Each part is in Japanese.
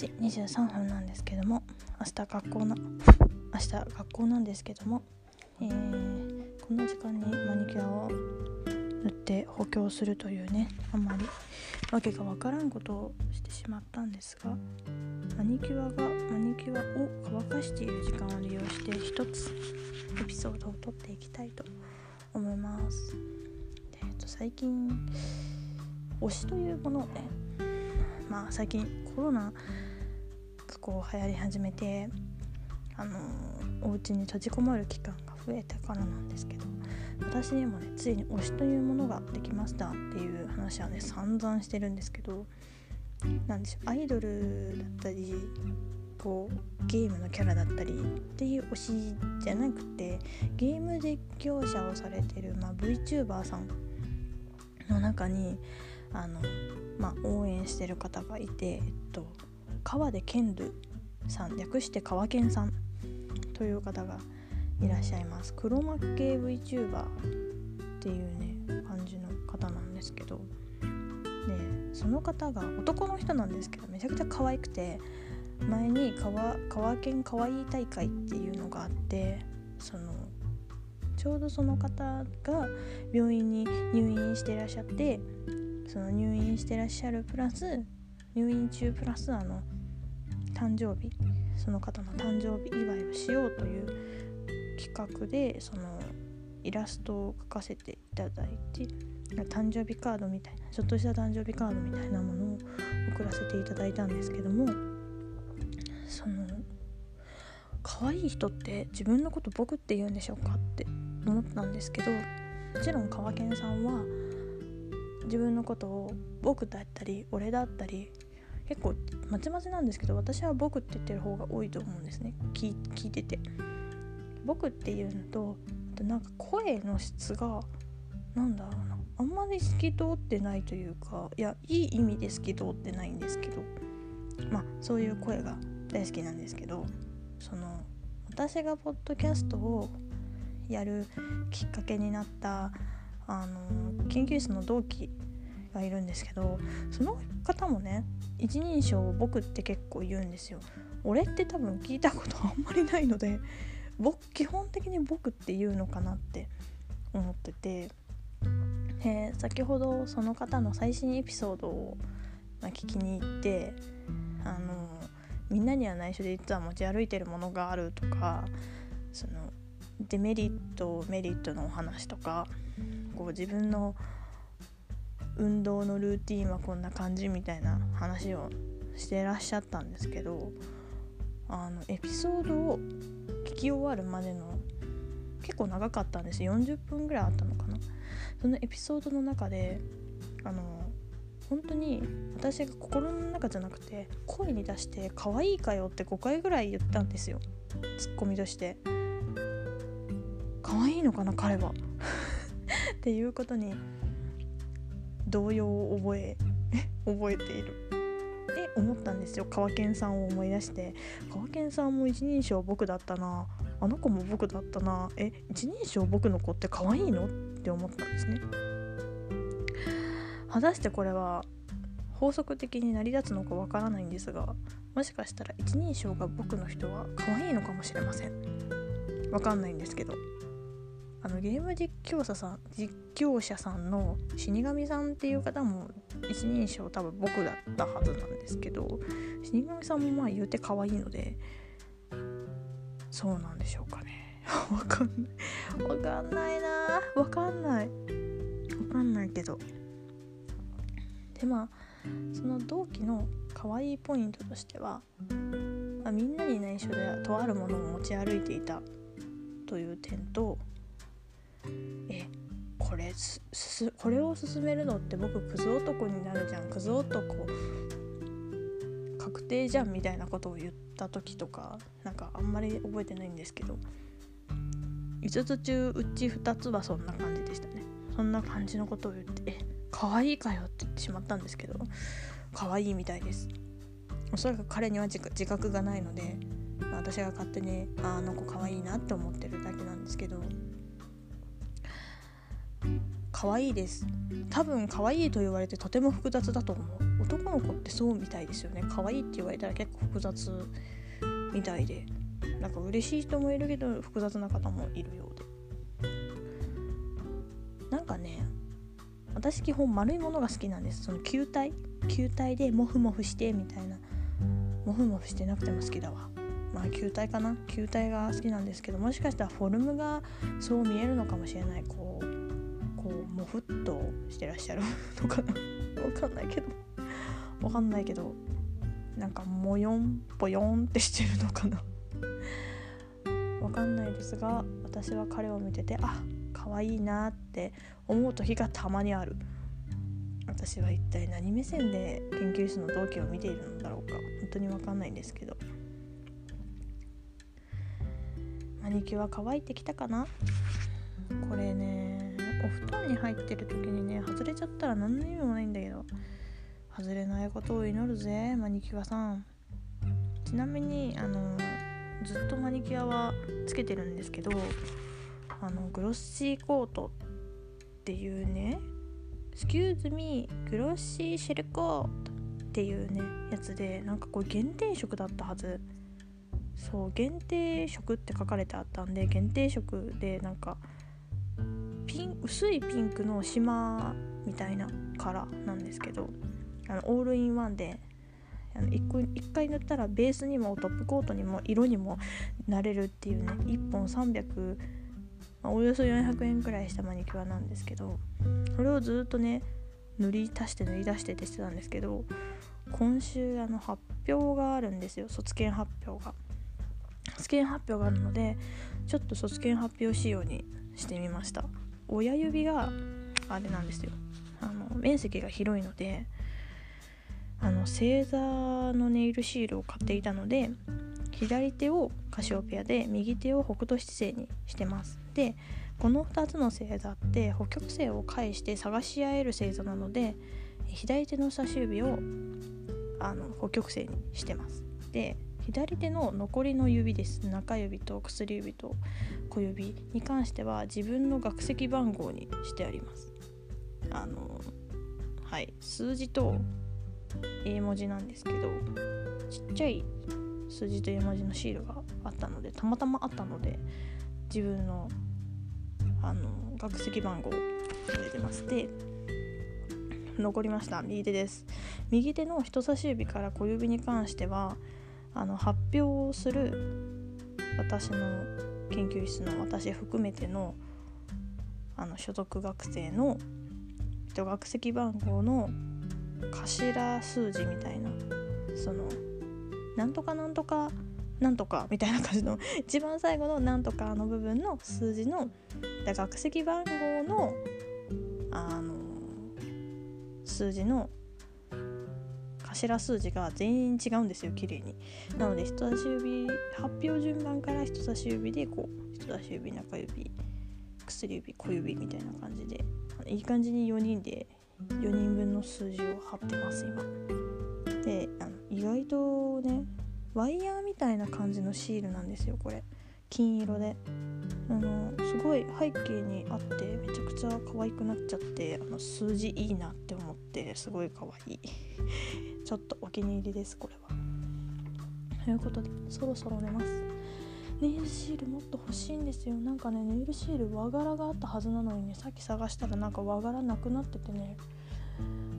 時23分なんですけども明日学校の明日学校なんですけども、えー、この時間にマニキュアを塗って補強するというねあんまり訳がわからんことをしてしまったんですがマニキュアがマニキュアを乾かしている時間を利用して一つエピソードを撮っていきたいと思います。えっと、最近推しというものをねまあ最近コロナこう流行り始めてあのお家に閉じこもる期間が増えてからなんですけど私にもねついに推しというものができましたっていう話はね散々してるんですけどなんでしょうアイドルだったりこうゲームのキャラだったりっていう推しじゃなくてゲーム実況者をされてる、まあ、VTuber さんの中にあの、まあ、応援してる方がいて、えっと、川出健ルさん略して川健さんという方がいらっしゃいます。黒幕系 VTuber っていうね感じの方なんですけど。でその方が男の人なんですけどめちゃくちゃ可愛くて前に川川県かわいい大会っていうのがあってそのちょうどその方が病院に入院してらっしゃってその入院してらっしゃるプラス入院中プラスあの誕生日その方の誕生日祝いをしようという企画でそのイラストを描かせていただいて誕生日カードみたいなちょっとした誕生日カードみたいなものを送らせていただいたんですけどもその可愛い人って自分のこと僕って言うんでしょうかって思ったんですけどもちろん川健さんは自分のことを僕だったり俺だったり結構まちまちなんですけど私は僕って言ってる方が多いと思うんですね。聞聞いてて。僕っていうのとあとなんか声の質がなんだろうな。あんまり透き通ってないというかいやいい意味で透き通ってないんですけどまあそういう声が大好きなんですけどその私がポッドキャストをやるきっかけになったあの研究室の同期がいるんですけどその方もね一人称僕って結構言うんですよ。俺って多分聞いたことあんまりないので僕基本的に僕って言うのかなって思っててで先ほどその方の最新エピソードを、ま、聞きに行ってあのみんなには内緒で実は持ち歩いてるものがあるとかそのデメリットメリットのお話とかこう自分の運動のルーティンはこんな感じみたいな話をしてらっしゃったんですけどあのエピソードを聞き終わるまでの結構長かったんです。40分ぐらいあったのかな。そのエピソードの中であの本当に私が心の中じゃなくて声に出して「可愛いかよ」って5回ぐらい言ったんですよ。ツッコミとして。可愛いのかな彼は。っていうことに動揺を覚え覚えている。で思ったんですよ。川健さんを思い出して。川健さんも一人称僕だったな。あの子も僕だったな。え一人称僕の子って可愛いの？って思ったんですね。果たしてこれは法則的に成り立つのかわからないんですがもしかしたら一人称が僕の人は可愛いのかもしれません。わかんないんですけど。あのゲーム実況者さん実況者さんの死神さんっていう方も一人称多分僕だったはずなんですけど死神さんもまあ言うて可愛いのでそうなんでしょうかね。わかんない。わかんないな。わかんない。わかんないけど。でまあその同期の可愛いポイントとしては、まあ、みんなに内緒でとあるものを持ち歩いていたという点とえこれすすこれを進めるのって僕クズ男になるじゃん。クズ男確定じゃんみたいなことを言った時とかなんかあんまり覚えてないんですけど。5つ中うち2つはそんな感じでしたね。そんな感じのことを言って「え可愛いかよ」って言ってしまったんですけど可愛いみたいです。おそらく彼には自覚がないので私が勝手にあの子可愛いなって思ってるだけなんですけど。可愛いです。多分可愛いと言われてとても複雑だと思う。男の子ってそうみたいですよね。可愛いって言われたら結構複雑みたいで。なんか嬉しい人もいるけど複雑な方もいるようで。なんかね私基本丸いものが好きなんです。その球体。球体でモフモフしてみたいな。モフモフしてなくても好きだわ。まあ球体かな。球体が好きなんですけどもしかしたらフォルムがそう見えるのかもしれない。こうこうモフっとしてらっしゃる のかな？わかんないけど。わかんないけどなんかモヨンポヨンってしてるのかな？わかんないですが私は彼を見ててあ可愛いなって思う時がたまにある。私は一体何目線で研究室の同期を見ているのだろうか。本当にわかんないんですけど。マニキュア乾いてきたかな？これねお布団に入ってる時にね外れちゃったら何の意味もないんだけど外れないことを祈るぜマニキュアさん。ちなみにあのずっとマニキュアはつけてるんですけどあのグロッシーコートっていうね「スキューズミーグロッシーシェルコート」っていうねやつでなんかこれ限定色だったはず。そう限定色って書かれてあったんで限定色でなんかピン薄いピンクの島みたいなカラーなんですけどあのオールインワンであの 1, 回塗ったらベースにもトップコートにも色にもなれるっていうね1本300、ま、およそ400円くらいしたマニキュアなんですけどそれをずっとね塗り足して塗り出してってしてたんですけど今週あの発表があるんですよ卒検発表が。卒検発表があるのでちょっと卒検発表仕様にしてみました親指があれなんですよ。あの面積が広いのであの星座のネイルシールを買っていたので左手をカシオペアで右手を北斗七星にしてます。でこの2つの星座って北極星を介して探し合える星座なので左手の差し指をあの北極星にしてます。で左手の残りの指です。中指と薬指と小指に関しては自分の学籍番号にしてあります。あのはい。数字と英文字なんですけどちっちゃい数字と英文字のシールがあったのでたまたまあったので自分のあの学籍番号を入れてます。で残りました。右手です。右手の人差し指から小指に関してはあの発表をする私の研究室の私含めてのあの所属学生の学籍番号の頭数字みたいなそのなんとかなんとかなんとかみたいな感じの一番最後のなんとかの部分の数字の学籍番号のあの数字の頭数字が全員違うんですよ綺麗に。なので人差し指発表順番から人差し指でこう人差し指中指薬指小指みたいな感じでいい感じに4人で4人分の数字を貼ってます今。であの意外とねワイヤーみたいな感じのシールなんですよこれ。金色で。あのすごい背景にあってめちゃくちゃ可愛くなっちゃってあの数字いいなって思ってすごい可愛い。ちょっとお気に入りですこれは。ということでそろそろ寝ます。ネイルシールもっと欲しいんですよ。なんかねネイルシール和柄があったはずなのにねさっき探したらなんか和柄なくなっててね。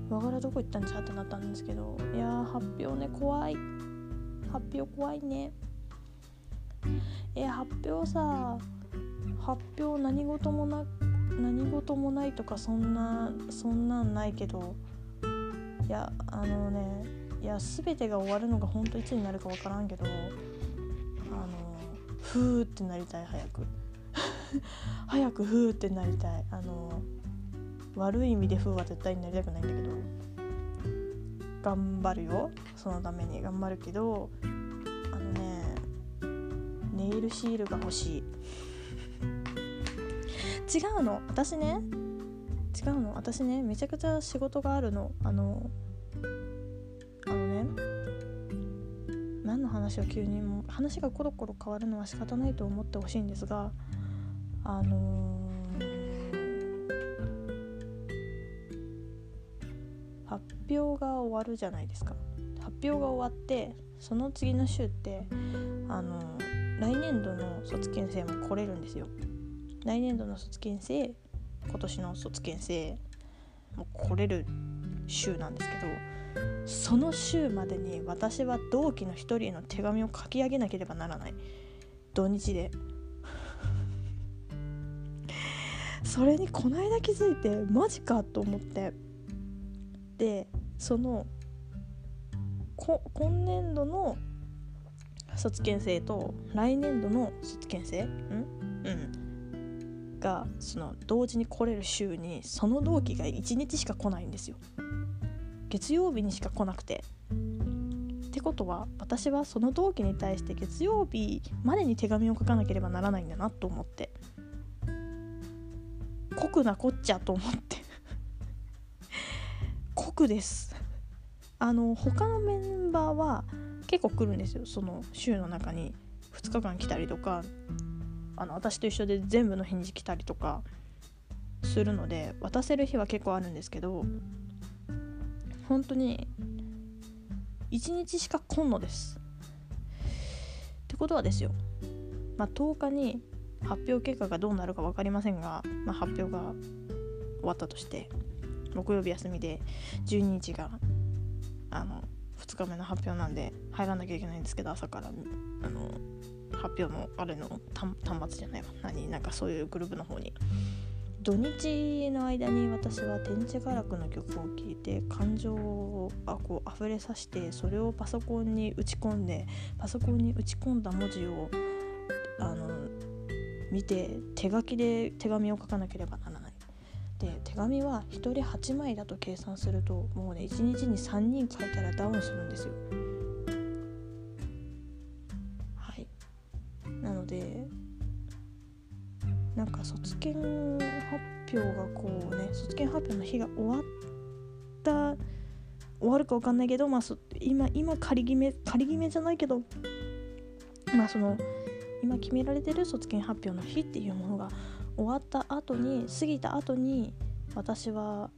和柄どこ行ったんじゃってなったんですけど。いやー発表ね怖い。発表怖いね。え発表さ発表何事もな何事もないとかそんなそんなんないけど。いやあのねいや全てが終わるのが本当いつになるか分からんけどあのふーってなりたい早く。早くふーってなりたい。あの悪い意味でふーは絶対になりたくないんだけど頑張るよ。そのために頑張るけどあのねネイルシールが欲しい。違うの。私ね違うの？私ねめちゃくちゃ仕事があるの。あのあのね何の話を急にも話がコロコロ変わるのは仕方ないと思ってほしいんですがあのー、発表が終わるじゃないですか。発表が終わってその次の週ってあの来年度の卒検生も来れるんですよ。来年度の卒検生今年の卒検生もう来れる週なんですけどその週までに私は同期の一人への手紙を書き上げなければならない。土日で。それにこの間気づいてマジかと思って。でその今年度の卒検生と来年度の卒検生？ん？うん。がその同時に来れる週にその同期が1日しか来ないんですよ。月曜日にしか来なくて。ってことは私はその同期に対して月曜日までに手紙を書かなければならないんだなと思って。酷なこっちゃと思って。酷です。あの他のメンバーは結構来るんですよ。その週の中に。2日間来たりとか。あの私と一緒で全部の返事来たりとかするので渡せる日は結構あるんですけど本当に1日しか来んのです。ってことはですよ、まあ、10日に発表結果がどうなるか分かりませんが、まあ、発表が終わったとして木曜日休みで12日があの2日目の発表なんで入らなきゃいけないんですけど朝からあの発表のあれの端末じゃないわ何なんかそういうグループの方に土日の間に私は天地画楽の曲を聴いて感情をあこう溢れさせてそれをパソコンに打ち込んでパソコンに打ち込んだ文字をあの見て手書きで手紙を書かなければならない。で手紙は1人8枚だと計算するともうね1日に3人書いたらダウンするんですよ。でなんか卒検発表がこうね卒検発表の日が終わった終わるか分かんないけど、まあ、今今仮決め仮決めじゃないけどまあその今決められてる卒検発表の日っていうものが終わった後に過ぎた後に私は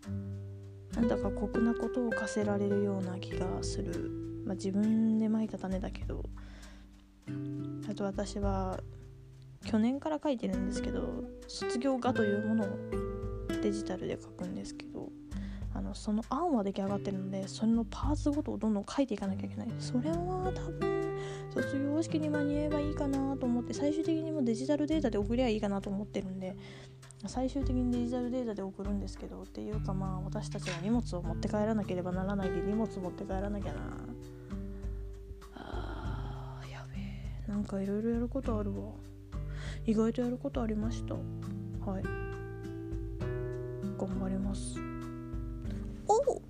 なんだか酷なことを課せられるような気がする、まあ、自分でまいた種だけど。あと私は去年から書いてるんですけど卒業画というものをデジタルで書くんですけどあのその案は出来上がってるのでそれのパーツごとをどんどん書いていかなきゃいけない。それは多分卒業式に間に合えばいいかなと思って最終的にもデジタルデータで送りゃいいかなと思ってるんで最終的にデジタルデータで送るんですけどっていうかまあ私たちは荷物を持って帰らなければならないで荷物持って帰らなきゃな。なんかいろいろやることあるわ。意外とやることありました。はい。頑張ります。おお